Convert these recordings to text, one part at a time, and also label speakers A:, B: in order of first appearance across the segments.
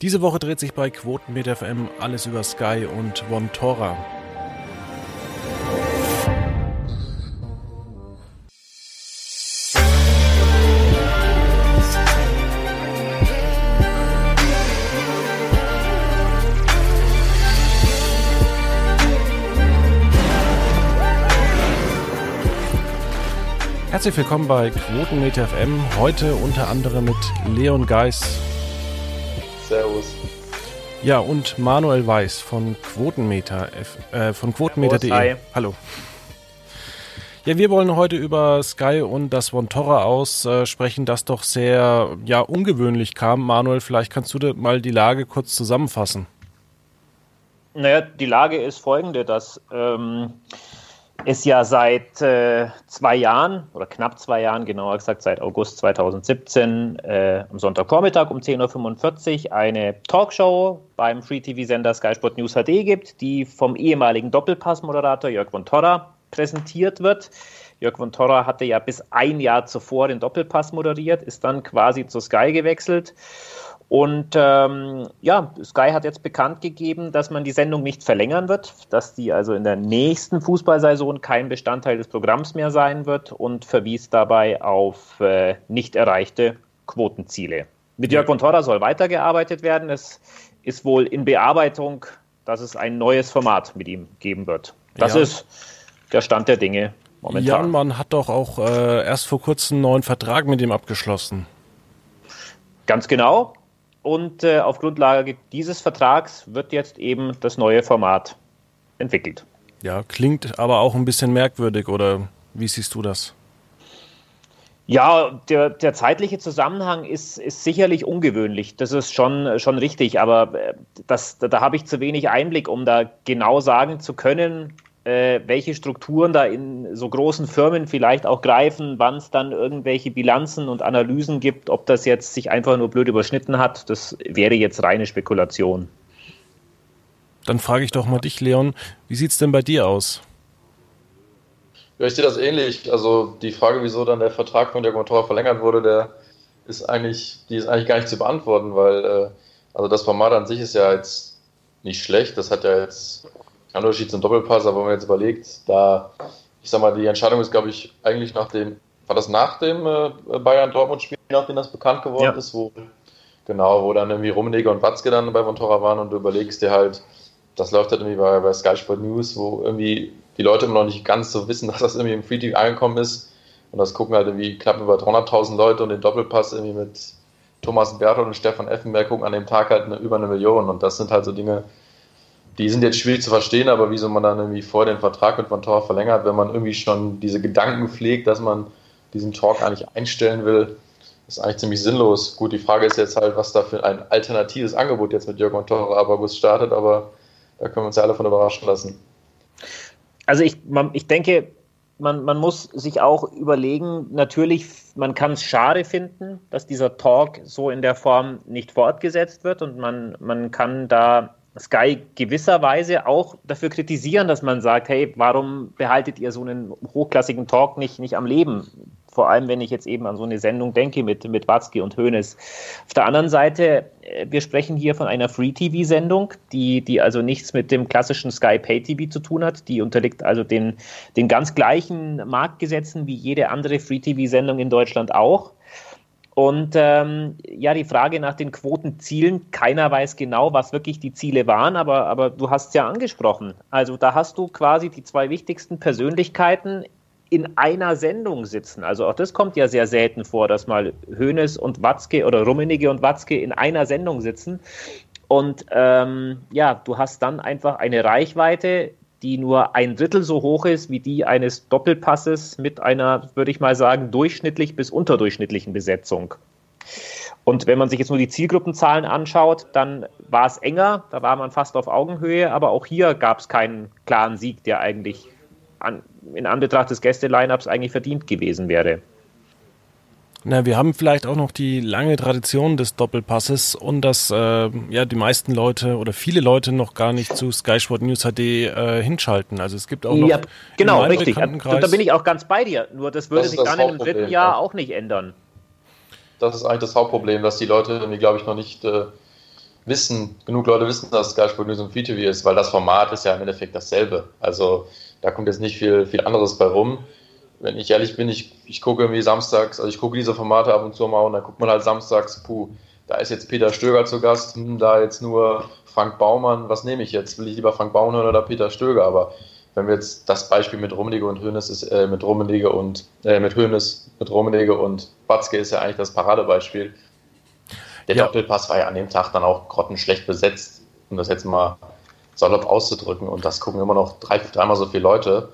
A: Diese Woche dreht sich bei Quotenmeter FM alles über Sky und Vontora. Herzlich willkommen bei Quotenmeter FM. Heute unter anderem mit Leon Geis.
B: Servus.
A: Ja, und Manuel Weiß von Quotenmeter, äh, von Quotenmeter.de. Hallo. Ja, wir wollen heute über Sky und das Vontora aus äh, sprechen, das doch sehr ja, ungewöhnlich kam. Manuel, vielleicht kannst du mal die Lage kurz zusammenfassen.
C: Naja, die Lage ist folgende, dass ähm, ist ja seit äh, zwei Jahren oder knapp zwei Jahren, genauer gesagt seit August 2017, äh, am Sonntagvormittag um 10.45 Uhr eine Talkshow beim Free-TV-Sender Sky Sport News HD gibt, die vom ehemaligen Doppelpass-Moderator Jörg von Torra präsentiert wird. Jörg von Torra hatte ja bis ein Jahr zuvor den Doppelpass moderiert, ist dann quasi zu Sky gewechselt und ähm, ja, Sky hat jetzt bekannt gegeben, dass man die Sendung nicht verlängern wird, dass die also in der nächsten Fußballsaison kein Bestandteil des Programms mehr sein wird und verwies dabei auf äh, nicht erreichte Quotenziele. Mit Jörg von Torra soll weitergearbeitet werden. Es ist wohl in Bearbeitung, dass es ein neues Format mit ihm geben wird. Das ja. ist der Stand der Dinge momentan.
A: Jan, man hat doch auch äh, erst vor kurzem einen neuen Vertrag mit ihm abgeschlossen.
C: Ganz genau. Und äh, auf Grundlage dieses Vertrags wird jetzt eben das neue Format entwickelt.
A: Ja, klingt aber auch ein bisschen merkwürdig, oder wie siehst du das?
C: Ja, der, der zeitliche Zusammenhang ist, ist sicherlich ungewöhnlich. Das ist schon, schon richtig, aber äh, das, da, da habe ich zu wenig Einblick, um da genau sagen zu können, äh, welche Strukturen da in so großen Firmen vielleicht auch greifen, wann es dann irgendwelche Bilanzen und Analysen gibt, ob das jetzt sich einfach nur blöd überschnitten hat, das wäre jetzt reine Spekulation.
A: Dann frage ich doch mal dich, Leon, wie sieht es denn bei dir aus?
B: Ja, ich sehe das ähnlich. Also die Frage, wieso dann der Vertrag von der Motor verlängert wurde, der ist eigentlich, die ist eigentlich gar nicht zu beantworten, weil äh, also das Format an sich ist ja jetzt nicht schlecht. Das hat ja jetzt Unterschied zum Doppelpass, aber wenn man jetzt überlegt, da, ich sag mal, die Entscheidung ist, glaube ich, eigentlich nach dem, war das nach dem äh, Bayern-Dortmund-Spiel, nachdem das bekannt geworden ja. ist, wo, genau, wo dann irgendwie Rummenigge und Watzke dann bei Vontora waren und du überlegst dir halt, das läuft halt irgendwie bei, bei Sky Sport News, wo irgendwie die Leute immer noch nicht ganz so wissen, dass das irgendwie im Free TV angekommen ist. Und das gucken halt irgendwie knapp über 300.000 Leute und den Doppelpass irgendwie mit Thomas Berthold und Stefan Effenberg gucken an dem Tag halt eine, über eine Million. Und das sind halt so Dinge, die sind jetzt schwierig zu verstehen, aber wieso man dann irgendwie vor den Vertrag mit Van Tor verlängert, wenn man irgendwie schon diese Gedanken pflegt, dass man diesen Talk eigentlich einstellen will, ist eigentlich ziemlich sinnlos. Gut, die Frage ist jetzt halt, was da für ein alternatives Angebot jetzt mit Jörg Van Tor ab August startet, aber da können wir uns ja alle von überraschen lassen.
C: Also ich, man, ich denke, man, man muss sich auch überlegen, natürlich, man kann es schade finden, dass dieser Talk so in der Form nicht fortgesetzt wird und man, man kann da Sky gewisserweise auch dafür kritisieren, dass man sagt, hey, warum behaltet ihr so einen hochklassigen Talk nicht, nicht am Leben? Vor allem, wenn ich jetzt eben an so eine Sendung denke mit, mit Watzke und Hoeneß. Auf der anderen Seite, äh, wir sprechen hier von einer Free-TV-Sendung, die, die also nichts mit dem klassischen Sky Pay-TV zu tun hat. Die unterliegt also den, den ganz gleichen Marktgesetzen wie jede andere Free-TV-Sendung in Deutschland auch. Und ähm, ja, die Frage nach den Quotenzielen, keiner weiß genau, was wirklich die Ziele waren, aber, aber du hast es ja angesprochen. Also da hast du quasi die zwei wichtigsten Persönlichkeiten in einer Sendung sitzen. Also auch das kommt ja sehr selten vor, dass mal Hoeneß und Watzke oder Rummenigge und Watzke in einer Sendung sitzen. Und ähm, ja, du hast dann einfach eine Reichweite, die nur ein Drittel so hoch ist wie die eines Doppelpasses mit einer, würde ich mal sagen, durchschnittlich bis unterdurchschnittlichen Besetzung. Und wenn man sich jetzt nur die Zielgruppenzahlen anschaut, dann war es enger, da war man fast auf Augenhöhe, aber auch hier gab es keinen klaren Sieg, der eigentlich an, in Anbetracht des Gäste-Lineups eigentlich verdient gewesen wäre.
A: Na, wir haben vielleicht auch noch die lange Tradition des Doppelpasses und dass äh, ja die meisten Leute oder viele Leute noch gar nicht zu Sky Sport News HD äh, hinschalten. Also es gibt auch noch
C: ja, genau richtig. Da, da, bin ich auch ganz bei dir. Nur das würde das sich dann in einem dritten Jahr ja. auch nicht ändern.
B: Das ist eigentlich das Hauptproblem, dass die Leute irgendwie, glaube ich, noch nicht äh, wissen, genug Leute wissen, dass Sky Sport News und VTV ist, weil das Format ist ja im Endeffekt dasselbe. Also da kommt jetzt nicht viel, viel anderes bei rum. Wenn ich ehrlich bin, ich, ich gucke irgendwie samstags, also ich gucke diese Formate ab und zu mal und dann guckt man halt samstags, puh, da ist jetzt Peter Stöger zu Gast, hm, da jetzt nur Frank Baumann, was nehme ich jetzt? Will ich lieber Frank Baumann hören oder Peter Stöger? Aber wenn wir jetzt das Beispiel mit Rummenigge und Hönes ist, äh, mit Rummenigge und äh, mit Hönes, mit Rummenigge und Watzke ist ja eigentlich das Paradebeispiel. Der ja. Doppelpass war ja an dem Tag dann auch grottenschlecht besetzt, um das jetzt mal salopp auszudrücken. Und das gucken immer noch drei, dreimal so viele Leute.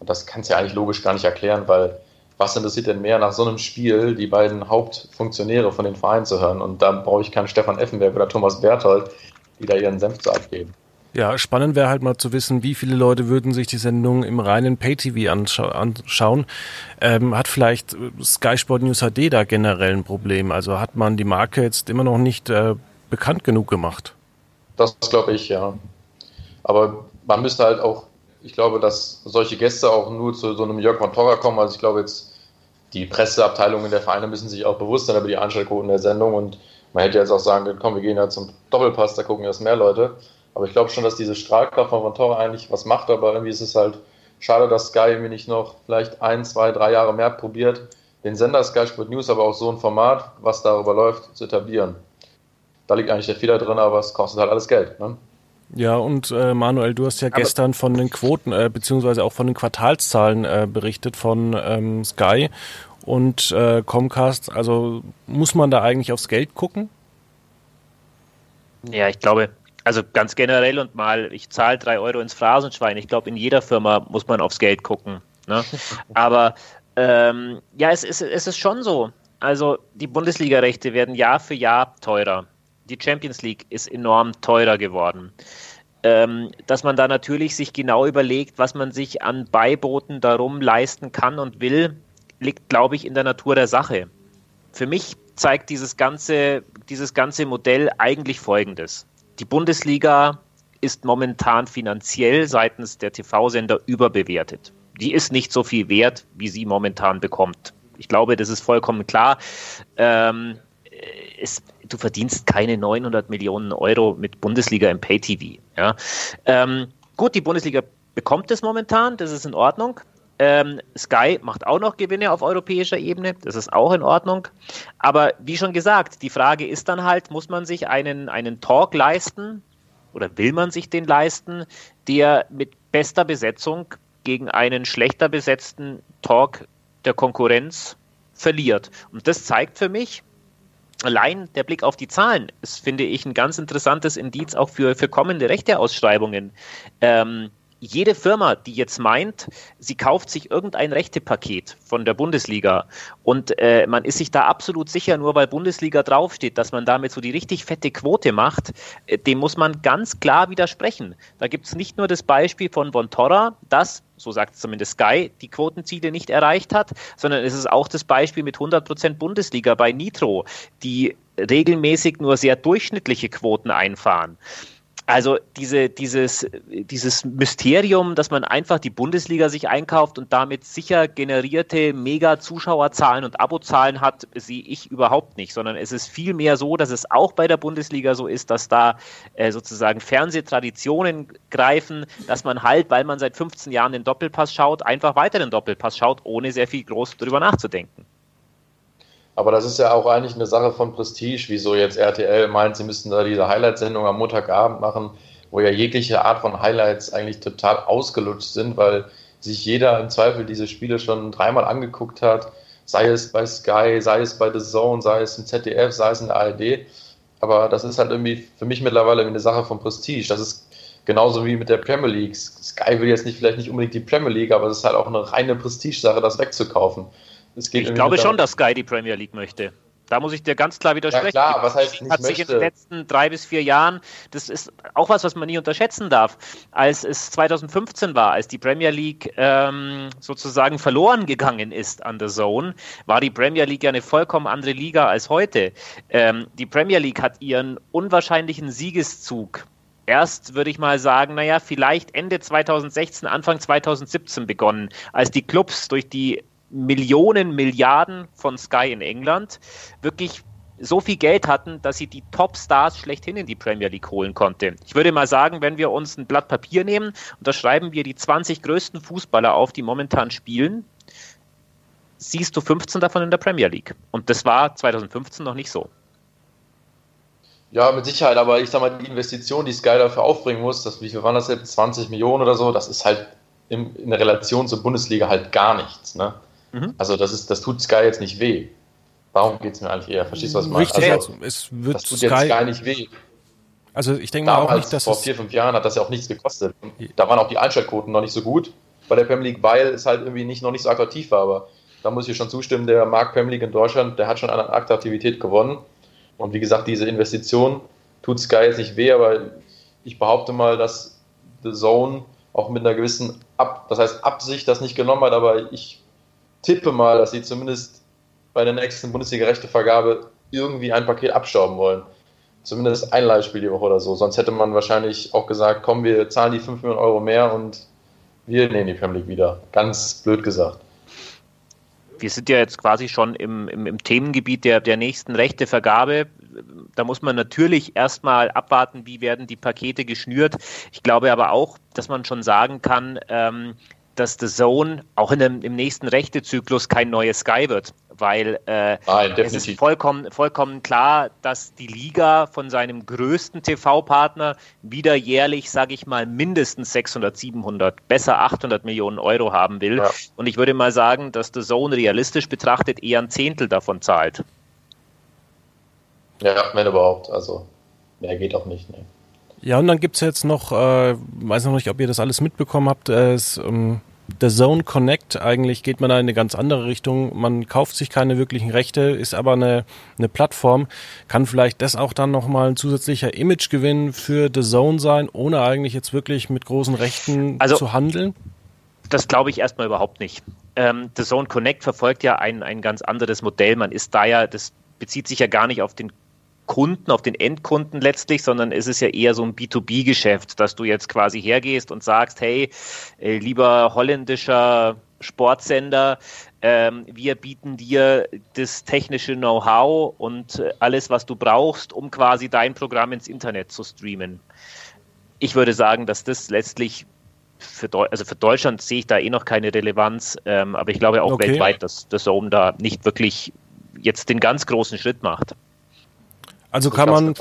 B: Und das kannst du ja eigentlich logisch gar nicht erklären, weil was interessiert denn mehr nach so einem Spiel, die beiden Hauptfunktionäre von den Vereinen zu hören? Und da brauche ich keinen Stefan Effenberg oder Thomas Berthold, die da ihren Senf zu abgeben.
A: Ja, spannend wäre halt mal zu wissen, wie viele Leute würden sich die Sendung im reinen Pay-TV anschau anschauen. Ähm, hat vielleicht Sky Sport News HD da generell ein Problem? Also hat man die Marke jetzt immer noch nicht äh, bekannt genug gemacht?
B: Das glaube ich, ja. Aber man müsste halt auch, ich glaube, dass solche Gäste auch nur zu so einem Jörg von Torra kommen. Also ich glaube jetzt, die Presseabteilungen der Vereine müssen sich auch bewusst sein über die Einschaltquoten der Sendung und man hätte jetzt auch sagen können, komm, wir gehen ja zum Doppelpass, da gucken jetzt mehr Leute. Aber ich glaube schon, dass diese Strahlkraft von Vontora eigentlich was macht, aber irgendwie ist es halt schade, dass Sky irgendwie nicht noch vielleicht ein, zwei, drei Jahre mehr probiert, den Sender Sky Sport News, aber auch so ein Format, was darüber läuft, zu etablieren. Da liegt eigentlich der Fehler drin, aber es kostet halt alles Geld. Ne?
A: Ja, und äh, Manuel, du hast ja aber gestern von den Quoten, äh, beziehungsweise auch von den Quartalszahlen äh, berichtet von ähm, Sky und äh, Comcast. Also muss man da eigentlich aufs Geld gucken?
C: Ja, ich glaube, also ganz generell und mal, ich zahle drei Euro ins Phrasenschwein. Ich glaube, in jeder Firma muss man aufs Geld gucken. Ne? Aber ähm, ja, es ist, es ist schon so. Also die Bundesliga-Rechte werden Jahr für Jahr teurer. Die Champions League ist enorm teurer geworden. Ähm, dass man da natürlich sich genau überlegt, was man sich an Beiboten darum leisten kann und will, liegt, glaube ich, in der Natur der Sache. Für mich zeigt dieses ganze, dieses ganze Modell eigentlich Folgendes. Die Bundesliga ist momentan finanziell seitens der TV-Sender überbewertet. Die ist nicht so viel wert, wie sie momentan bekommt. Ich glaube, das ist vollkommen klar. Ähm, es, du verdienst keine 900 Millionen Euro mit Bundesliga im Pay-TV. Ja? Ähm, gut, die Bundesliga bekommt es momentan, das ist in Ordnung. Ähm, Sky macht auch noch Gewinne auf europäischer Ebene, das ist auch in Ordnung. Aber wie schon gesagt, die Frage ist dann halt, muss man sich einen, einen Talk leisten oder will man sich den leisten, der mit bester Besetzung gegen einen schlechter besetzten Talk der Konkurrenz verliert. Und das zeigt für mich, allein der Blick auf die Zahlen ist, finde ich, ein ganz interessantes Indiz auch für, für kommende Rechteausschreibungen. Ähm, jede Firma, die jetzt meint, sie kauft sich irgendein Rechtepaket von der Bundesliga und äh, man ist sich da absolut sicher, nur weil Bundesliga draufsteht, dass man damit so die richtig fette Quote macht, äh, dem muss man ganz klar widersprechen. Da gibt es nicht nur das Beispiel von Vontora, das, so sagt zumindest Sky, die Quotenziele nicht erreicht hat, sondern es ist auch das Beispiel mit 100% Bundesliga bei Nitro, die regelmäßig nur sehr durchschnittliche Quoten einfahren. Also diese, dieses, dieses Mysterium, dass man einfach die Bundesliga sich einkauft und damit sicher generierte Mega-Zuschauerzahlen und Abozahlen hat, sehe ich überhaupt nicht, sondern es ist vielmehr so, dass es auch bei der Bundesliga so ist, dass da äh, sozusagen Fernsehtraditionen greifen, dass man halt, weil man seit 15 Jahren den Doppelpass schaut, einfach weiter den Doppelpass schaut, ohne sehr viel groß drüber nachzudenken.
B: Aber das ist ja auch eigentlich eine Sache von Prestige, wieso jetzt RTL meint, sie müssten da diese Highlight-Sendung am Montagabend machen, wo ja jegliche Art von Highlights eigentlich total ausgelutscht sind, weil sich jeder im Zweifel diese Spiele schon dreimal angeguckt hat, sei es bei Sky, sei es bei The Zone, sei es im ZDF, sei es in der ARD. Aber das ist halt irgendwie für mich mittlerweile eine Sache von Prestige. Das ist genauso wie mit der Premier League. Sky will jetzt nicht vielleicht nicht unbedingt die Premier League, aber es ist halt auch eine reine Prestige-Sache, das wegzukaufen
C: ich glaube schon, dass Sky die Premier League möchte. Da muss ich dir ganz klar widersprechen. Ja,
B: klar, was heißt nicht
C: hat
B: möchte?
C: sich in den letzten drei bis vier Jahren, das ist auch was, was man nie unterschätzen darf, als es 2015 war, als die Premier League ähm, sozusagen verloren gegangen ist an der Zone, war die Premier League ja eine vollkommen andere Liga als heute. Ähm, die Premier League hat ihren unwahrscheinlichen Siegeszug erst, würde ich mal sagen, naja, vielleicht Ende 2016, Anfang 2017 begonnen, als die Clubs durch die Millionen, Milliarden von Sky in England wirklich so viel Geld hatten, dass sie die Top-Stars schlechthin in die Premier League holen konnte. Ich würde mal sagen, wenn wir uns ein Blatt Papier nehmen und da schreiben wir die 20 größten Fußballer auf, die momentan spielen, siehst du 15 davon in der Premier League. Und das war 2015 noch nicht so.
B: Ja, mit Sicherheit, aber ich sag mal, die Investition, die Sky dafür aufbringen muss, das, wie viel waren das jetzt? 20 Millionen oder so, das ist halt in, in Relation zur Bundesliga halt gar nichts. Ne? Mhm. Also das, ist, das tut Sky jetzt nicht weh. Warum geht es mir eigentlich eher? Verstehst du, was ich meine?
A: Richtig, also, also, es wird
B: das tut Sky, jetzt gar nicht weh.
A: Also ich denke mal auch nicht, dass
B: vor vier, fünf Jahren hat das ja auch nichts gekostet. Und da waren auch die Einschaltquoten noch nicht so gut bei der Premier League, weil es halt irgendwie nicht, noch nicht so attraktiv war. Aber da muss ich schon zustimmen, der Markt Premier League in Deutschland, der hat schon an Attraktivität gewonnen. Und wie gesagt, diese Investition tut Sky jetzt nicht weh, aber ich behaupte mal, dass The Zone auch mit einer gewissen, Ab das heißt Absicht das nicht genommen hat, aber ich tippe mal, dass sie zumindest bei der nächsten Bundesliga-Rechtevergabe irgendwie ein Paket abstauben wollen. Zumindest ein Leihspiel die Woche oder so. Sonst hätte man wahrscheinlich auch gesagt, komm, wir zahlen die 5 Millionen Euro mehr und wir nehmen die Premier League wieder. Ganz blöd gesagt
C: wir sind ja jetzt quasi schon im, im, im Themengebiet der, der nächsten Rechtevergabe. Da muss man natürlich erstmal abwarten, wie werden die Pakete geschnürt. Ich glaube aber auch, dass man schon sagen kann, ähm, dass The Zone auch in dem, im nächsten Rechtezyklus kein neues Sky wird, weil äh, Nein, es ist vollkommen, vollkommen klar, dass die Liga von seinem größten TV-Partner wieder jährlich, sage ich mal, mindestens 600, 700, besser 800 Millionen Euro haben will. Ja. Und ich würde mal sagen, dass The Zone realistisch betrachtet eher ein Zehntel davon zahlt.
B: Ja, wenn überhaupt. Also mehr geht auch nicht. Ne.
A: Ja, und dann gibt es jetzt noch, äh, weiß noch nicht, ob ihr das alles mitbekommen habt, äh, es, ähm, der Zone Connect, eigentlich geht man da in eine ganz andere Richtung. Man kauft sich keine wirklichen Rechte, ist aber eine, eine Plattform. Kann vielleicht das auch dann nochmal ein zusätzlicher Imagegewinn für The Zone sein, ohne eigentlich jetzt wirklich mit großen Rechten also, zu handeln?
C: Das glaube ich erstmal überhaupt nicht. Ähm, The Zone Connect verfolgt ja ein, ein ganz anderes Modell. Man ist da ja, das bezieht sich ja gar nicht auf den Kunden, auf den Endkunden letztlich, sondern es ist ja eher so ein B2B-Geschäft, dass du jetzt quasi hergehst und sagst, hey, äh, lieber holländischer Sportsender, ähm, wir bieten dir das technische Know-how und äh, alles, was du brauchst, um quasi dein Programm ins Internet zu streamen. Ich würde sagen, dass das letztlich für, Deu also für Deutschland sehe ich da eh noch keine Relevanz, ähm, aber ich glaube auch okay. weltweit, dass das Zone da nicht wirklich jetzt den ganz großen Schritt macht.
A: Also kann man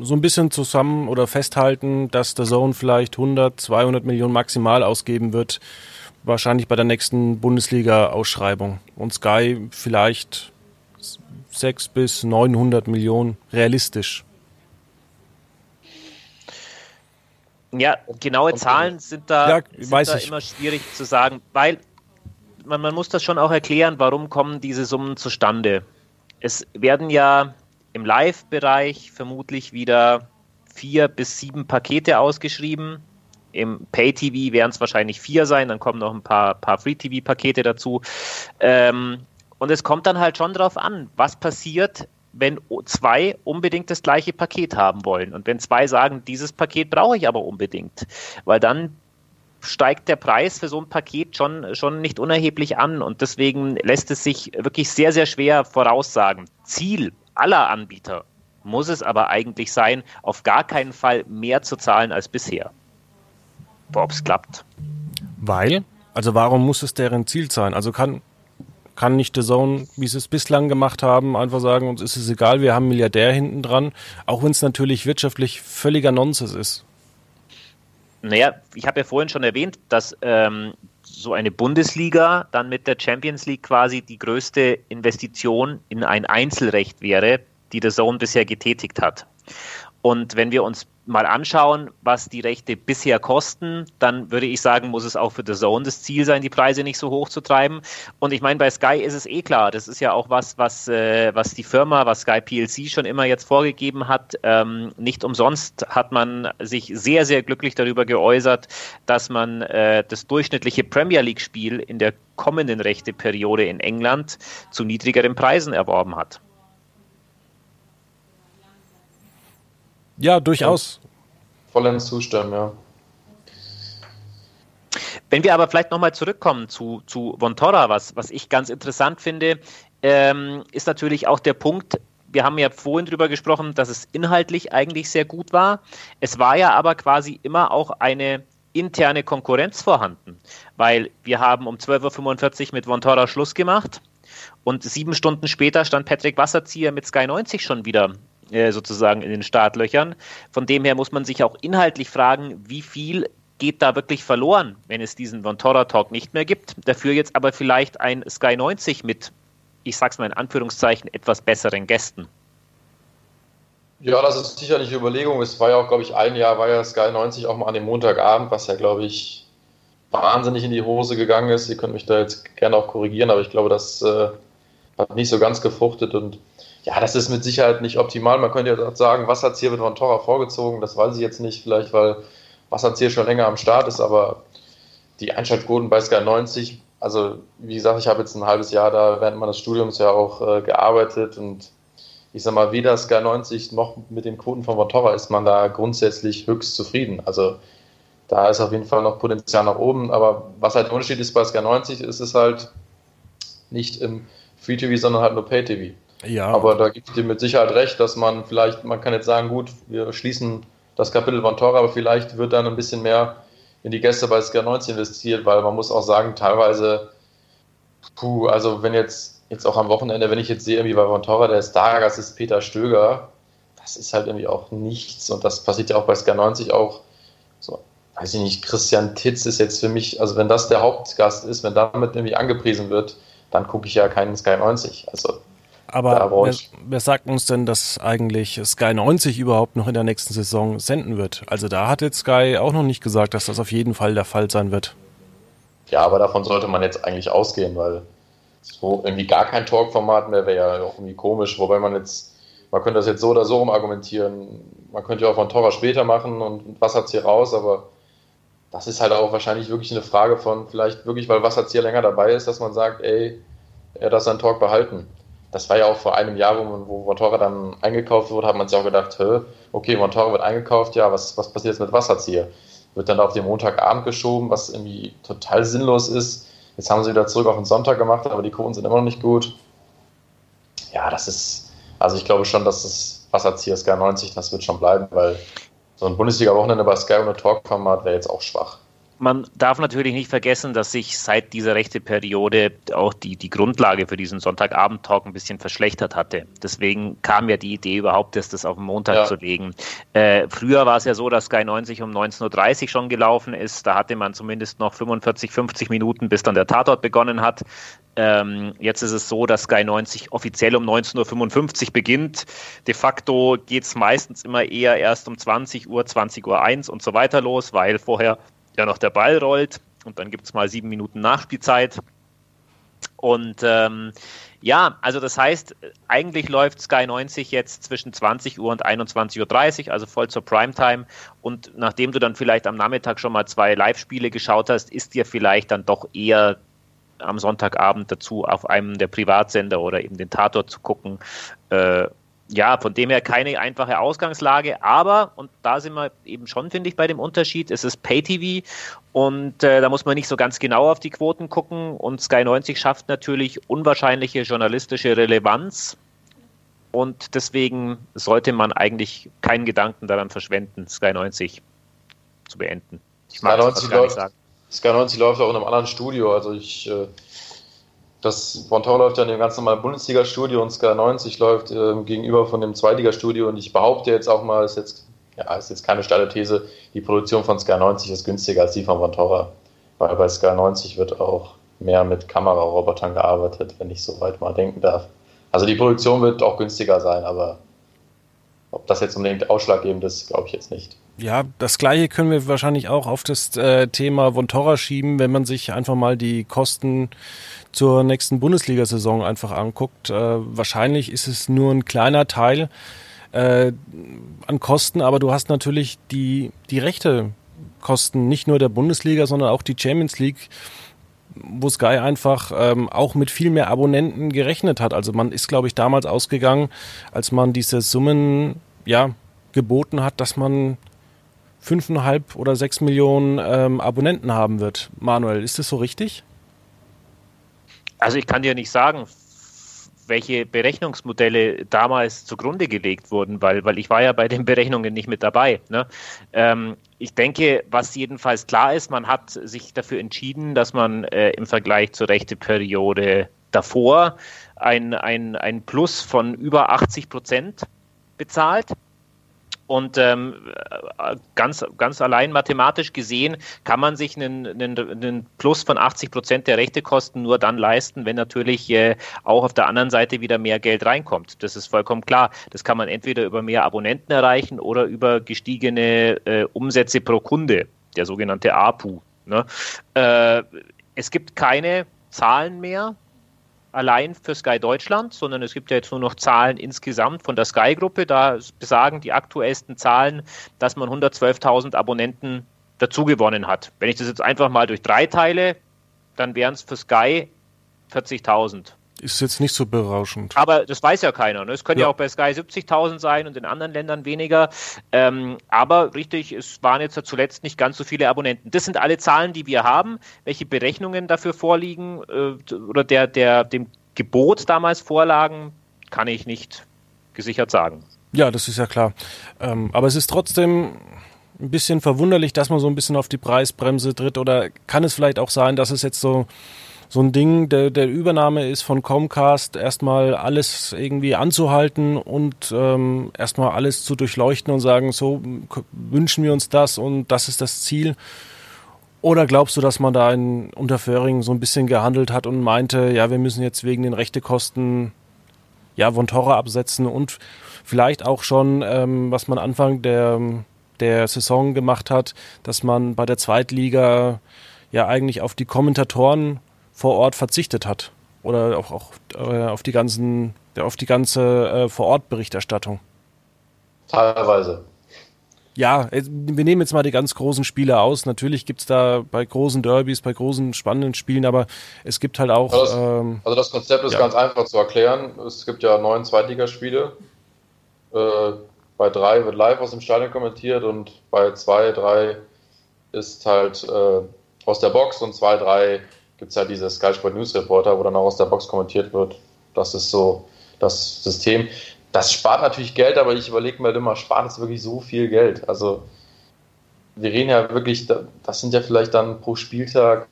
A: so ein bisschen zusammen oder festhalten, dass der Zone vielleicht 100, 200 Millionen maximal ausgeben wird, wahrscheinlich bei der nächsten Bundesliga-Ausschreibung. Und Sky vielleicht 6 bis 900 Millionen realistisch.
C: Ja, genaue Zahlen sind da, ja, sind da immer schwierig zu sagen, weil man, man muss das schon auch erklären, warum kommen diese Summen zustande. Es werden ja im Live-Bereich vermutlich wieder vier bis sieben Pakete ausgeschrieben. Im Pay-TV werden es wahrscheinlich vier sein, dann kommen noch ein paar, paar Free-TV-Pakete dazu. Ähm, und es kommt dann halt schon darauf an, was passiert, wenn zwei unbedingt das gleiche Paket haben wollen. Und wenn zwei sagen, dieses Paket brauche ich aber unbedingt, weil dann steigt der Preis für so ein Paket schon, schon nicht unerheblich an. Und deswegen lässt es sich wirklich sehr, sehr schwer voraussagen. Ziel aller Anbieter muss es aber eigentlich sein, auf gar keinen Fall mehr zu zahlen als bisher. Ob es klappt.
A: Weil? Also warum muss es deren Ziel sein? Also kann, kann nicht The Zone, wie sie es bislang gemacht haben, einfach sagen, uns ist es egal, wir haben Milliardär hinten dran, auch wenn es natürlich wirtschaftlich völliger Nonsens ist.
C: Naja, ich habe ja vorhin schon erwähnt, dass ähm, so eine Bundesliga dann mit der Champions League quasi die größte Investition in ein Einzelrecht wäre, die der Zone bisher getätigt hat. Und wenn wir uns mal anschauen, was die Rechte bisher kosten, dann würde ich sagen, muss es auch für The Zone das Ziel sein, die Preise nicht so hoch zu treiben. Und ich meine, bei Sky ist es eh klar, das ist ja auch was, was, äh, was die Firma, was Sky PLC schon immer jetzt vorgegeben hat. Ähm, nicht umsonst hat man sich sehr, sehr glücklich darüber geäußert, dass man äh, das durchschnittliche Premier League-Spiel in der kommenden Rechteperiode in England zu niedrigeren Preisen erworben hat.
A: Ja, durchaus.
B: Vollends zustimmen, ja.
C: Wenn wir aber vielleicht nochmal zurückkommen zu, zu Vontora, was, was ich ganz interessant finde, ähm, ist natürlich auch der Punkt, wir haben ja vorhin drüber gesprochen, dass es inhaltlich eigentlich sehr gut war. Es war ja aber quasi immer auch eine interne Konkurrenz vorhanden, weil wir haben um 12.45 Uhr mit Vontora Schluss gemacht und sieben Stunden später stand Patrick Wasserzieher mit Sky 90 schon wieder äh, sozusagen in den Startlöchern. Von dem her muss man sich auch inhaltlich fragen, wie viel geht da wirklich verloren, wenn es diesen Vontora Talk nicht mehr gibt. Dafür jetzt aber vielleicht ein Sky 90 mit, ich sag's mal in Anführungszeichen, etwas besseren Gästen.
B: Ja, das ist sicherlich eine Überlegung. Es war ja auch, glaube ich, ein Jahr war ja Sky 90 auch mal an dem Montagabend, was ja, glaube ich, wahnsinnig in die Hose gegangen ist. Ihr könnt mich da jetzt gerne auch korrigieren, aber ich glaube, das äh, hat nicht so ganz gefruchtet und ja, das ist mit Sicherheit nicht optimal. Man könnte ja sagen, was hat hier mit Von Torra vorgezogen? Das weiß ich jetzt nicht, vielleicht weil was hier schon länger am Start ist, aber die Einschaltquoten bei Sky 90, also wie gesagt, ich habe jetzt ein halbes Jahr da während meines Studiums ja auch äh, gearbeitet und ich sag mal, weder Sky 90 noch mit den Quoten von Von Torra ist man da grundsätzlich höchst zufrieden. Also da ist auf jeden Fall noch Potenzial nach oben, aber was halt der Unterschied ist bei Sky 90, ist es halt nicht im Free TV, sondern halt nur Pay TV. Ja. Aber da gibt es dir mit Sicherheit recht, dass man vielleicht, man kann jetzt sagen, gut, wir schließen das Kapitel von Tora, aber vielleicht wird dann ein bisschen mehr in die Gäste bei Sky 90 investiert, weil man muss auch sagen, teilweise, puh, also wenn jetzt, jetzt auch am Wochenende, wenn ich jetzt sehe, irgendwie bei Von Tora, der Stargast ist Peter Stöger, das ist halt irgendwie auch nichts und das passiert ja auch bei Sky 90 auch so, weiß ich nicht, Christian Titz ist jetzt für mich, also wenn das der Hauptgast ist, wenn damit irgendwie angepriesen wird, dann gucke ich ja keinen Sky 90. Also
A: aber wer, wer, sagt uns denn, dass eigentlich Sky 90 überhaupt noch in der nächsten Saison senden wird? Also da hat jetzt Sky auch noch nicht gesagt, dass das auf jeden Fall der Fall sein wird.
B: Ja, aber davon sollte man jetzt eigentlich ausgehen, weil so irgendwie gar kein Talk-Format mehr wäre ja auch irgendwie komisch, wobei man jetzt, man könnte das jetzt so oder so rum argumentieren. Man könnte ja auch von Torra später machen und was hat's hier raus, aber das ist halt auch wahrscheinlich wirklich eine Frage von, vielleicht wirklich, weil Wasserzieher länger dabei ist, dass man sagt, ey, er hat seinen Talk behalten. Das war ja auch vor einem Jahr, wo, man, wo Motorrad dann eingekauft wurde, hat man sich auch gedacht, okay, Motorrad wird eingekauft, ja, was, was passiert jetzt mit Wasserzieher? Wird dann auf den Montagabend geschoben, was irgendwie total sinnlos ist. Jetzt haben sie wieder zurück auf den Sonntag gemacht, aber die Quoten sind immer noch nicht gut. Ja, das ist, also ich glaube schon, dass das Wasserzieher Sky 90, das wird schon bleiben, weil so ein Bundesliga-Wochenende bei Sky ohne Talk-Format wäre jetzt auch schwach.
C: Man darf natürlich nicht vergessen, dass sich seit dieser rechte Periode auch die, die Grundlage für diesen Sonntagabend-Talk ein bisschen verschlechtert hatte. Deswegen kam ja die Idee überhaupt, das, das auf den Montag ja. zu legen. Äh, früher war es ja so, dass Sky 90 um 19.30 Uhr schon gelaufen ist. Da hatte man zumindest noch 45, 50 Minuten, bis dann der Tatort begonnen hat. Ähm, jetzt ist es so, dass Sky 90 offiziell um 19.55 Uhr beginnt. De facto geht es meistens immer eher erst um 20 Uhr, 20 Uhr 1 und so weiter los, weil vorher ja noch der Ball rollt und dann gibt es mal sieben Minuten Nachspielzeit. Und ähm, ja, also das heißt, eigentlich läuft Sky 90 jetzt zwischen 20 Uhr und 21.30 Uhr, also voll zur Primetime. Und nachdem du dann vielleicht am Nachmittag schon mal zwei Live-Spiele geschaut hast, ist dir vielleicht dann doch eher am Sonntagabend dazu auf einem der Privatsender oder eben den Tatort zu gucken. Äh, ja, von dem her keine einfache Ausgangslage, aber, und da sind wir eben schon, finde ich, bei dem Unterschied, es ist Pay-TV und äh, da muss man nicht so ganz genau auf die Quoten gucken und Sky 90 schafft natürlich unwahrscheinliche journalistische Relevanz und deswegen sollte man eigentlich keinen Gedanken daran verschwenden, Sky 90 zu beenden.
B: Ich mag Sky 90 läuft, Sky 90 läuft auch in einem anderen Studio, also ich äh das Bonton läuft ja in dem ganz normalen Bundesliga-Studio und Sky 90 läuft äh, gegenüber von dem Zweitliga-Studio und ich behaupte jetzt auch mal, ist jetzt, ja, ist jetzt keine steile These, die Produktion von Sky 90 ist günstiger als die von Vontora, weil bei Sky 90 wird auch mehr mit Kamerarobotern gearbeitet, wenn ich so weit mal denken darf. Also die Produktion wird auch günstiger sein, aber ob das jetzt unbedingt ausschlaggebend ist, glaube ich jetzt nicht.
A: Ja, das gleiche können wir wahrscheinlich auch auf das äh, Thema Vontora schieben, wenn man sich einfach mal die Kosten zur nächsten Bundesliga-Saison einfach anguckt. Äh, wahrscheinlich ist es nur ein kleiner Teil äh, an Kosten, aber du hast natürlich die, die rechte Kosten, nicht nur der Bundesliga, sondern auch die Champions League wo Sky einfach ähm, auch mit viel mehr Abonnenten gerechnet hat. Also man ist, glaube ich, damals ausgegangen, als man diese Summen ja geboten hat, dass man fünfeinhalb oder sechs Millionen ähm, Abonnenten haben wird. Manuel, ist das so richtig?
C: Also ich kann dir nicht sagen, welche Berechnungsmodelle damals zugrunde gelegt wurden, weil, weil ich war ja bei den Berechnungen nicht mit dabei. Ne? Ähm, ich denke, was jedenfalls klar ist, man hat sich dafür entschieden, dass man äh, im Vergleich zur rechte Periode davor ein, ein, ein Plus von über 80 Prozent bezahlt. Und ähm, ganz, ganz allein mathematisch gesehen kann man sich einen, einen, einen Plus von 80 Prozent der Rechtekosten nur dann leisten, wenn natürlich äh, auch auf der anderen Seite wieder mehr Geld reinkommt. Das ist vollkommen klar. Das kann man entweder über mehr Abonnenten erreichen oder über gestiegene äh, Umsätze pro Kunde, der sogenannte APU. Ne? Äh, es gibt keine Zahlen mehr, allein für Sky Deutschland, sondern es gibt ja jetzt nur noch Zahlen insgesamt von der Sky-Gruppe. Da besagen die aktuellsten Zahlen, dass man 112.000 Abonnenten dazugewonnen hat. Wenn ich das jetzt einfach mal durch drei teile, dann wären es für Sky 40.000.
A: Ist jetzt nicht so berauschend.
C: Aber das weiß ja keiner. Ne? Es können ja. ja auch bei Sky 70.000 sein und in anderen Ländern weniger. Ähm, aber richtig, es waren jetzt zuletzt nicht ganz so viele Abonnenten. Das sind alle Zahlen, die wir haben. Welche Berechnungen dafür vorliegen äh, oder der, der, dem Gebot damals vorlagen, kann ich nicht gesichert sagen.
A: Ja, das ist ja klar. Ähm, aber es ist trotzdem ein bisschen verwunderlich, dass man so ein bisschen auf die Preisbremse tritt. Oder kann es vielleicht auch sein, dass es jetzt so so ein Ding der, der Übernahme ist von Comcast, erstmal alles irgendwie anzuhalten und ähm, erstmal alles zu durchleuchten und sagen, so wünschen wir uns das und das ist das Ziel. Oder glaubst du, dass man da in Unterföhring so ein bisschen gehandelt hat und meinte, ja, wir müssen jetzt wegen den Rechtekosten ja von Torre absetzen und vielleicht auch schon, ähm, was man Anfang der, der Saison gemacht hat, dass man bei der Zweitliga ja eigentlich auf die Kommentatoren vor Ort verzichtet hat. Oder auch, auch äh, auf die ganzen, auf die ganze äh, Vor-Ort-Berichterstattung.
B: Teilweise.
A: Ja, wir nehmen jetzt mal die ganz großen Spiele aus. Natürlich gibt es da bei großen Derbys, bei großen spannenden Spielen, aber es gibt halt auch.
B: Also das, ähm, also das Konzept ist ja. ganz einfach zu erklären. Es gibt ja neun Zweitligaspiele. Äh, bei drei wird live aus dem Stadion kommentiert und bei zwei, drei ist halt äh, aus der Box und zwei, drei gibt es ja diese Sky Sport News Reporter, wo dann auch aus der Box kommentiert wird. Das ist so das System. Das spart natürlich Geld, aber ich überlege mir halt immer, spart es wirklich so viel Geld? Also, wir reden ja wirklich, das sind ja vielleicht dann pro Spieltag,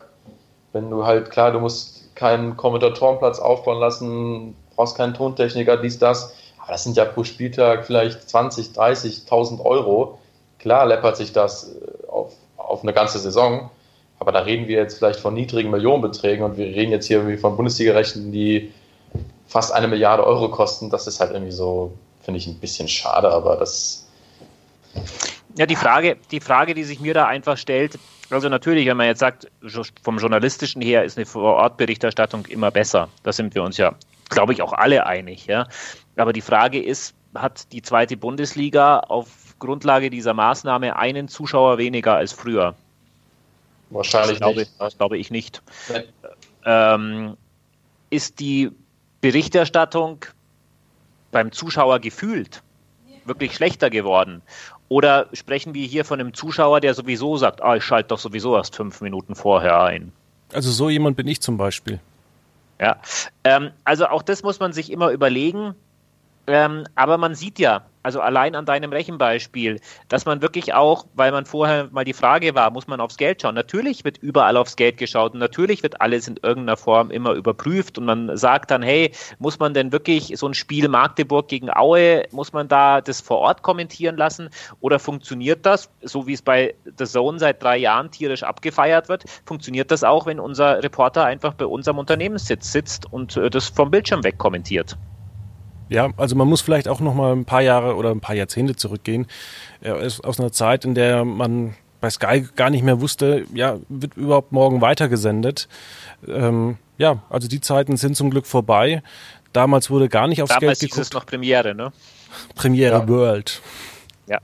B: wenn du halt, klar, du musst keinen Kommentatorenplatz aufbauen lassen, brauchst keinen Tontechniker, dies, das, aber das sind ja pro Spieltag vielleicht 20, 30, 1000 Euro. Klar läppert sich das äh, auf, auf eine ganze Saison, aber da reden wir jetzt vielleicht von niedrigen Millionenbeträgen und wir reden jetzt hier irgendwie von Bundesliga-Rechten, die fast eine Milliarde Euro kosten. Das ist halt irgendwie so, finde ich, ein bisschen schade, aber das.
C: Ja, die Frage, die Frage, die sich mir da einfach stellt, also natürlich, wenn man jetzt sagt, vom journalistischen her ist eine Vorortberichterstattung immer besser. Da sind wir uns ja, glaube ich, auch alle einig. Ja. Aber die Frage ist, hat die zweite Bundesliga auf Grundlage dieser Maßnahme einen Zuschauer weniger als früher?
B: Wahrscheinlich
C: das glaube, nicht. Das glaube ich nicht. Nee. Ähm, ist die Berichterstattung beim Zuschauer gefühlt wirklich schlechter geworden? Oder sprechen wir hier von einem Zuschauer, der sowieso sagt, ah, ich schalte doch sowieso erst fünf Minuten vorher ein?
A: Also so jemand bin ich zum Beispiel.
C: Ja, ähm, also auch das muss man sich immer überlegen. Ähm, aber man sieht ja, also allein an deinem Rechenbeispiel, dass man wirklich auch, weil man vorher mal die Frage war, muss man aufs Geld schauen? Natürlich wird überall aufs Geld geschaut und natürlich wird alles in irgendeiner Form immer überprüft und man sagt dann, hey, muss man denn wirklich so ein Spiel Magdeburg gegen Aue, muss man da das vor Ort kommentieren lassen oder funktioniert das, so wie es bei The Zone seit drei Jahren tierisch abgefeiert wird, funktioniert das auch, wenn unser Reporter einfach bei unserem Unternehmenssitz sitzt und äh, das vom Bildschirm weg kommentiert?
A: Ja, also man muss vielleicht auch noch mal ein paar Jahre oder ein paar Jahrzehnte zurückgehen. Er ist aus einer Zeit, in der man bei Sky gar nicht mehr wusste, ja, wird überhaupt morgen weitergesendet. Ähm, ja, also die Zeiten sind zum Glück vorbei. Damals wurde gar nicht aufs Damals Geld geguckt. Damals
C: ist es noch Premiere, ne?
A: Premiere ja. World.
C: Ja.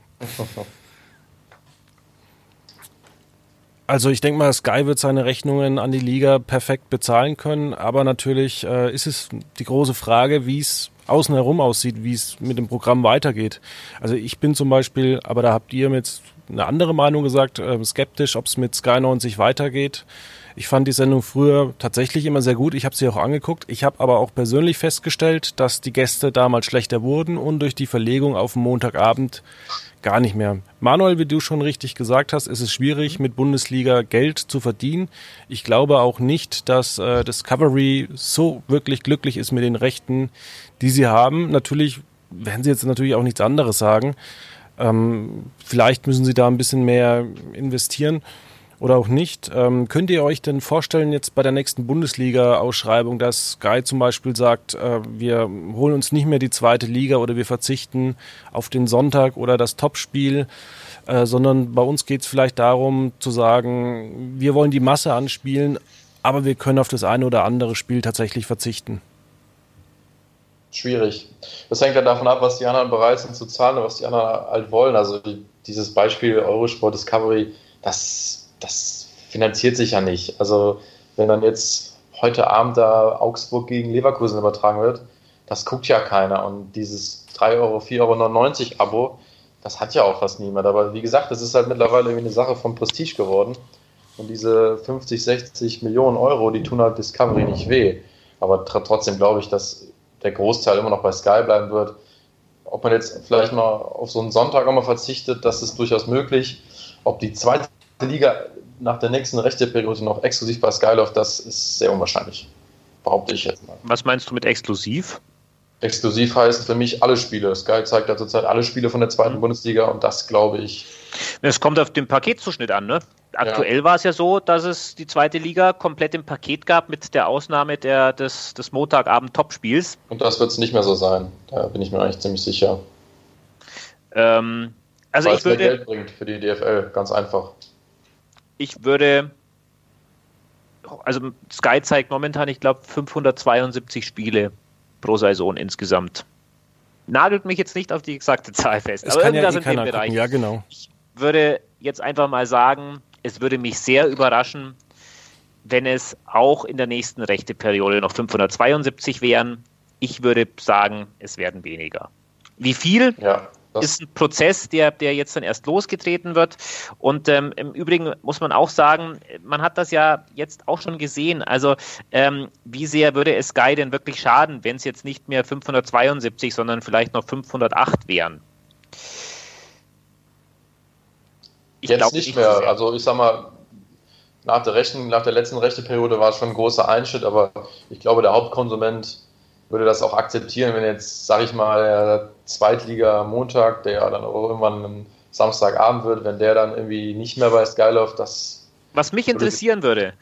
A: Also ich denke mal, Sky wird seine Rechnungen an die Liga perfekt bezahlen können, aber natürlich äh, ist es die große Frage, wie es außen herum aussieht, wie es mit dem Programm weitergeht. Also ich bin zum Beispiel, aber da habt ihr jetzt eine andere Meinung gesagt, äh, skeptisch, ob es mit Sky 90 weitergeht. Ich fand die Sendung früher tatsächlich immer sehr gut. Ich habe sie auch angeguckt. Ich habe aber auch persönlich festgestellt, dass die Gäste damals schlechter wurden und durch die Verlegung auf Montagabend gar nicht mehr. Manuel, wie du schon richtig gesagt hast, ist es schwierig, mit Bundesliga Geld zu verdienen. Ich glaube auch nicht, dass äh, Discovery so wirklich glücklich ist mit den Rechten, die sie haben. Natürlich werden sie jetzt natürlich auch nichts anderes sagen. Ähm, vielleicht müssen sie da ein bisschen mehr investieren oder auch nicht. Ähm, könnt ihr euch denn vorstellen, jetzt bei der nächsten Bundesliga-Ausschreibung, dass Sky zum Beispiel sagt, äh, wir holen uns nicht mehr die zweite Liga oder wir verzichten auf den Sonntag oder das Topspiel, äh, sondern bei uns geht es vielleicht darum zu sagen, wir wollen die Masse anspielen, aber wir können auf das eine oder andere Spiel tatsächlich verzichten?
B: Schwierig. Das hängt ja davon ab, was die anderen bereit sind zu zahlen und was die anderen halt wollen. Also dieses Beispiel Eurosport Discovery, das das finanziert sich ja nicht. Also wenn dann jetzt heute Abend da Augsburg gegen Leverkusen übertragen wird, das guckt ja keiner. Und dieses 3 Euro, 4,99 Euro Abo, das hat ja auch fast niemand. Aber wie gesagt, das ist halt mittlerweile eine Sache von Prestige geworden. Und diese 50, 60 Millionen Euro, die tun halt Discovery nicht weh. Aber trotzdem glaube ich, dass der Großteil immer noch bei Sky bleiben wird. Ob man jetzt vielleicht mal auf so einen Sonntag auch mal verzichtet, das ist durchaus möglich. Ob die zweite Liga nach der nächsten Rechteperiode noch exklusiv bei Sky läuft, das ist sehr unwahrscheinlich. Behaupte ich jetzt mal.
C: Was meinst du mit exklusiv?
B: Exklusiv heißt für mich alle Spiele. Sky zeigt ja zurzeit alle Spiele von der zweiten mhm. Bundesliga und das glaube ich.
C: Es kommt auf den Paketzuschnitt an, ne? Aktuell ja. war es ja so, dass es die zweite Liga komplett im Paket gab, mit der Ausnahme der, des, des Montagabend-Topspiels.
B: Und das wird es nicht mehr so sein. Da bin ich mir eigentlich ziemlich sicher.
C: Ähm, also
B: Weil
C: ich würde.
B: Geld bringt für die DFL, ganz einfach
C: ich würde, also Sky zeigt momentan, ich glaube, 572 Spiele pro Saison insgesamt. Nagelt mich jetzt nicht auf die exakte Zahl fest,
A: es aber irgendwas ja eh in dem Bereich. Ja, genau.
C: Ich würde jetzt einfach mal sagen, es würde mich sehr überraschen, wenn es auch in der nächsten Rechteperiode noch 572 wären. Ich würde sagen, es werden weniger. Wie viel? Ja. Das ist ein Prozess, der, der jetzt dann erst losgetreten wird. Und ähm, im Übrigen muss man auch sagen, man hat das ja jetzt auch schon gesehen. Also ähm, wie sehr würde es Sky denn wirklich schaden, wenn es jetzt nicht mehr 572, sondern vielleicht noch 508 wären?
B: Ich jetzt nicht, nicht mehr. So also ich sag mal, nach der, rechten, nach der letzten rechten Periode war es schon ein großer Einschnitt, aber ich glaube, der Hauptkonsument würde das auch akzeptieren, wenn jetzt, sag ich mal, der Zweitliga Montag, der ja dann irgendwann ein Samstagabend wird, wenn der dann irgendwie nicht mehr bei Sky läuft, das.
C: Was mich interessieren würde,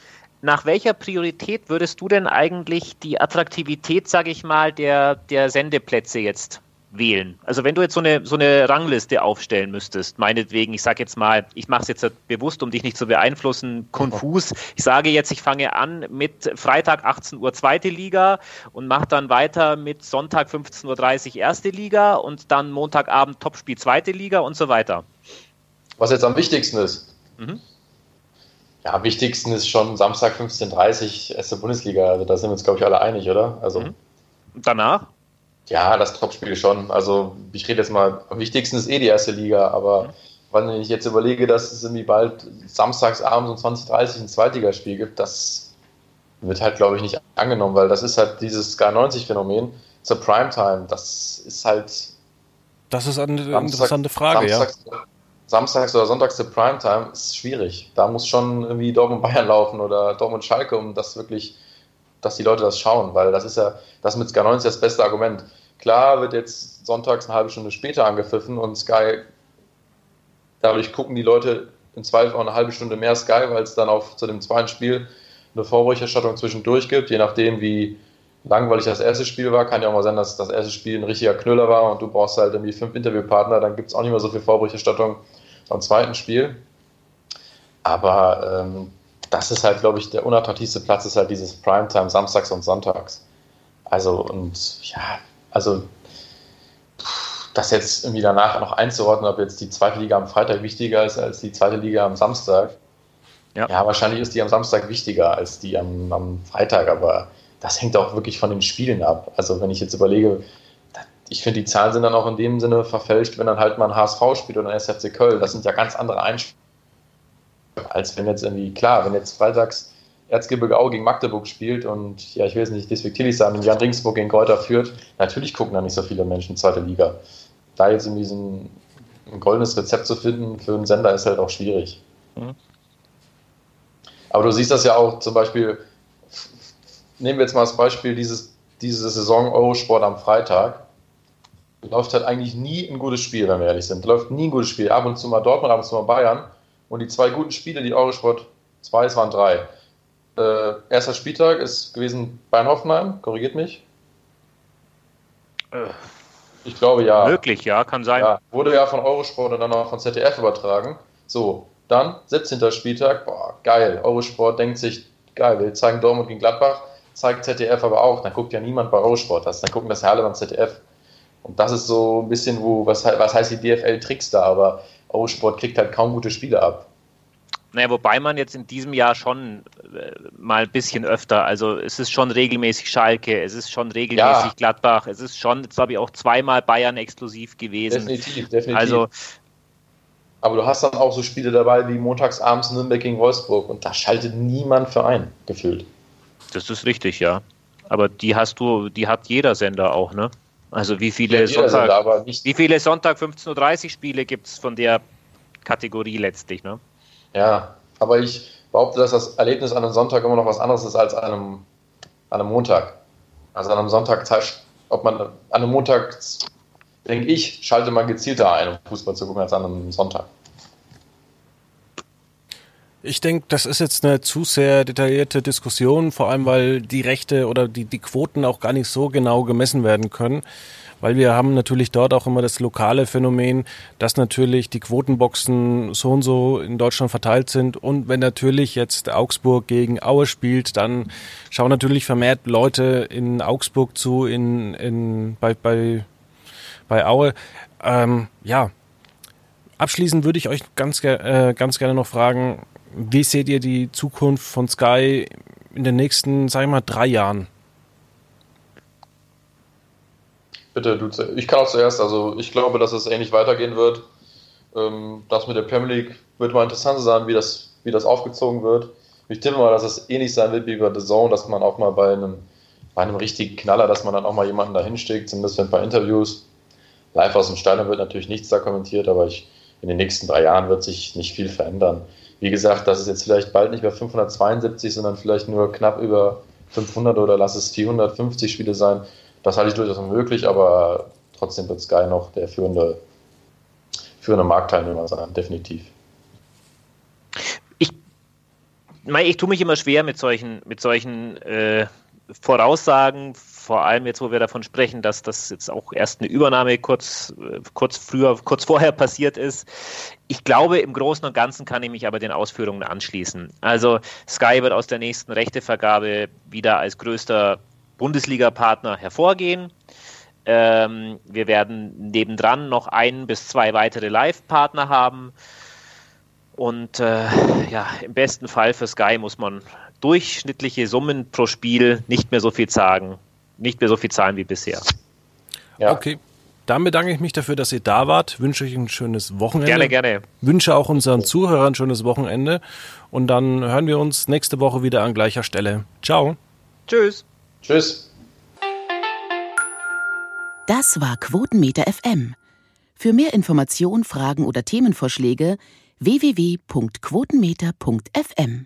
C: nach welcher Priorität würdest du denn eigentlich die Attraktivität, sag ich mal, der, der Sendeplätze jetzt wählen. Also wenn du jetzt so eine, so eine Rangliste aufstellen müsstest, meinetwegen, ich sage jetzt mal, ich mache es jetzt bewusst, um dich nicht zu beeinflussen, konfus. Ich sage jetzt, ich fange an mit Freitag 18 Uhr zweite Liga und mache dann weiter mit Sonntag 15.30 Uhr erste Liga und dann Montagabend Topspiel zweite Liga und so weiter.
B: Was jetzt am wichtigsten ist? Mhm. Ja, am wichtigsten ist schon Samstag 15.30 Uhr erste Bundesliga. Also da sind wir uns, glaube ich, alle einig, oder? Also mhm.
C: Danach?
B: Ja, das Topspiel schon. Also ich rede jetzt mal, am wichtigsten ist eh die erste Liga, aber mhm. wenn ich jetzt überlege, dass es irgendwie bald samstags abends um 20.30 ein Zweitligaspiel gibt, das wird halt, glaube ich, nicht angenommen, weil das ist halt dieses Sky 90-Phänomen zur Primetime. Das ist halt.
A: Das ist eine Samstag, interessante Frage,
B: Samstags,
A: ja.
B: Samstags oder Sonntags zur Primetime ist schwierig. Da muss schon irgendwie Dortmund Bayern laufen oder Dortmund Schalke, um das wirklich dass die Leute das schauen, weil das ist ja, das mit Sky 90 das beste Argument. Klar wird jetzt sonntags eine halbe Stunde später angepfiffen und Sky, dadurch gucken die Leute im Zweifel auch eine halbe Stunde mehr Sky, weil es dann auch zu dem zweiten Spiel eine Vorberichterstattung zwischendurch gibt, je nachdem wie langweilig das erste Spiel war, kann ja auch mal sein, dass das erste Spiel ein richtiger Knüller war und du brauchst halt irgendwie fünf Interviewpartner, dann gibt es auch nicht mehr so viel Vorberichterstattung am zweiten Spiel. Aber ähm, das ist halt, glaube ich, der unattraktivste Platz ist halt dieses Primetime samstags und sonntags. Also, und ja, also das jetzt irgendwie danach noch einzuordnen, ob jetzt die zweite Liga am Freitag wichtiger ist als die zweite Liga am Samstag. Ja, ja wahrscheinlich ist die am Samstag wichtiger als die am, am Freitag, aber das hängt auch wirklich von den Spielen ab. Also wenn ich jetzt überlege, ich finde, die Zahlen sind dann auch in dem Sinne verfälscht, wenn dann halt mal ein HSV spielt oder ein SFC Köln. Das sind ja ganz andere Einstellungen als wenn jetzt irgendwie, klar, wenn jetzt freitags Erzgebirge Aue gegen Magdeburg spielt und ja, ich will es nicht despektierlich sagen, Jan Ringsburg gegen Kräuter führt, natürlich gucken da nicht so viele Menschen zweite Liga. Da jetzt irgendwie so ein, ein goldenes Rezept zu finden für einen Sender ist halt auch schwierig. Mhm. Aber du siehst das ja auch zum Beispiel, nehmen wir jetzt mal das Beispiel dieses, diese Saison Eurosport am Freitag. Läuft halt eigentlich nie ein gutes Spiel, wenn wir ehrlich sind. Läuft nie ein gutes Spiel. Ab und zu mal Dortmund, ab und zu mal Bayern. Und die zwei guten Spiele, die Eurosport zwei, es waren drei. Äh, erster Spieltag ist gewesen Bayern-Hoffenheim, korrigiert mich.
C: Äh, ich glaube ja. Möglich, ja, kann sein. Ja,
B: wurde ja von Eurosport und dann auch von ZDF übertragen. So, dann 17. Spieltag, boah, geil. Eurosport denkt sich, geil, wir zeigen Dortmund gegen Gladbach, zeigt ZDF aber auch. Dann guckt ja niemand bei Eurosport das, dann gucken das Herle beim ZDF. Und das ist so ein bisschen, wo, was, was heißt die DFL-Tricks da, aber Eurosport kriegt halt kaum gute Spiele ab.
C: Naja, wobei man jetzt in diesem Jahr schon äh, mal ein bisschen öfter, also es ist schon regelmäßig Schalke, es ist schon regelmäßig ja. Gladbach, es ist schon, jetzt glaube ich, auch zweimal Bayern exklusiv gewesen. Definitiv, definitiv.
B: Also aber du hast dann auch so Spiele dabei wie montagsabends Nürnberg gegen Wolfsburg und da schaltet niemand für ein, gefühlt.
C: Das ist richtig, ja. Aber die hast du, die hat jeder Sender auch, ne? Also wie viele ja, Sonntag, Sender, wie viele Sonntag 15.30 Uhr Spiele gibt es von der Kategorie letztlich, ne?
B: Ja, aber ich behaupte, dass das Erlebnis an einem Sonntag immer noch was anderes ist als an einem, an einem Montag. Also an einem Sonntag, ob man an einem Montag denke ich, schalte man gezielter ein, um Fußball zu gucken, als an einem Sonntag.
A: Ich denke, das ist jetzt eine zu sehr detaillierte Diskussion, vor allem weil die Rechte oder die, die Quoten auch gar nicht so genau gemessen werden können. Weil wir haben natürlich dort auch immer das lokale Phänomen, dass natürlich die Quotenboxen so und so in Deutschland verteilt sind. Und wenn natürlich jetzt Augsburg gegen Aue spielt, dann schauen natürlich vermehrt Leute in Augsburg zu, in, in, bei, bei bei Aue. Ähm, ja, abschließend würde ich euch ganz, äh, ganz gerne noch fragen, wie seht ihr die Zukunft von Sky in den nächsten, sag ich mal, drei Jahren?
B: Bitte, du, ich kann auch zuerst, also ich glaube, dass es ähnlich weitergehen wird. Ähm, das mit der Premier League wird mal interessant sein, wie das, wie das aufgezogen wird. Ich tippe mal, dass es ähnlich sein wird wie bei The Zone, dass man auch mal bei einem, bei einem richtigen Knaller, dass man dann auch mal jemanden da hinsteckt, zumindest für ein paar Interviews. Live aus dem Stadion wird natürlich nichts da kommentiert, aber ich, in den nächsten drei Jahren wird sich nicht viel verändern. Wie gesagt, das ist jetzt vielleicht bald nicht mehr 572, sondern vielleicht nur knapp über 500 oder lass es 450 Spiele sein. Das halte ich durchaus möglich, aber trotzdem wird Sky noch der führende, führende Marktteilnehmer sein, definitiv.
C: Ich, ich tue mich immer schwer mit solchen, mit solchen äh, Voraussagen vor allem jetzt, wo wir davon sprechen, dass das jetzt auch erst eine Übernahme kurz, kurz früher, kurz vorher passiert ist. Ich glaube, im Großen und Ganzen kann ich mich aber den Ausführungen anschließen. Also Sky wird aus der nächsten Rechtevergabe wieder als größter Bundesliga-Partner hervorgehen. Ähm, wir werden nebendran noch ein bis zwei weitere Live-Partner haben. Und äh, ja, im besten Fall für Sky muss man durchschnittliche Summen pro Spiel nicht mehr so viel sagen nicht mehr so viel zahlen wie bisher.
A: Ja. Okay. Dann bedanke ich mich dafür, dass ihr da wart. Wünsche euch ein schönes Wochenende.
C: Gerne, gerne.
A: Wünsche auch unseren Zuhörern ein schönes Wochenende. Und dann hören wir uns nächste Woche wieder an gleicher Stelle. Ciao.
C: Tschüss.
B: Tschüss.
D: Das war Quotenmeter FM. Für mehr Informationen, Fragen oder Themenvorschläge www.quotenmeter.fm.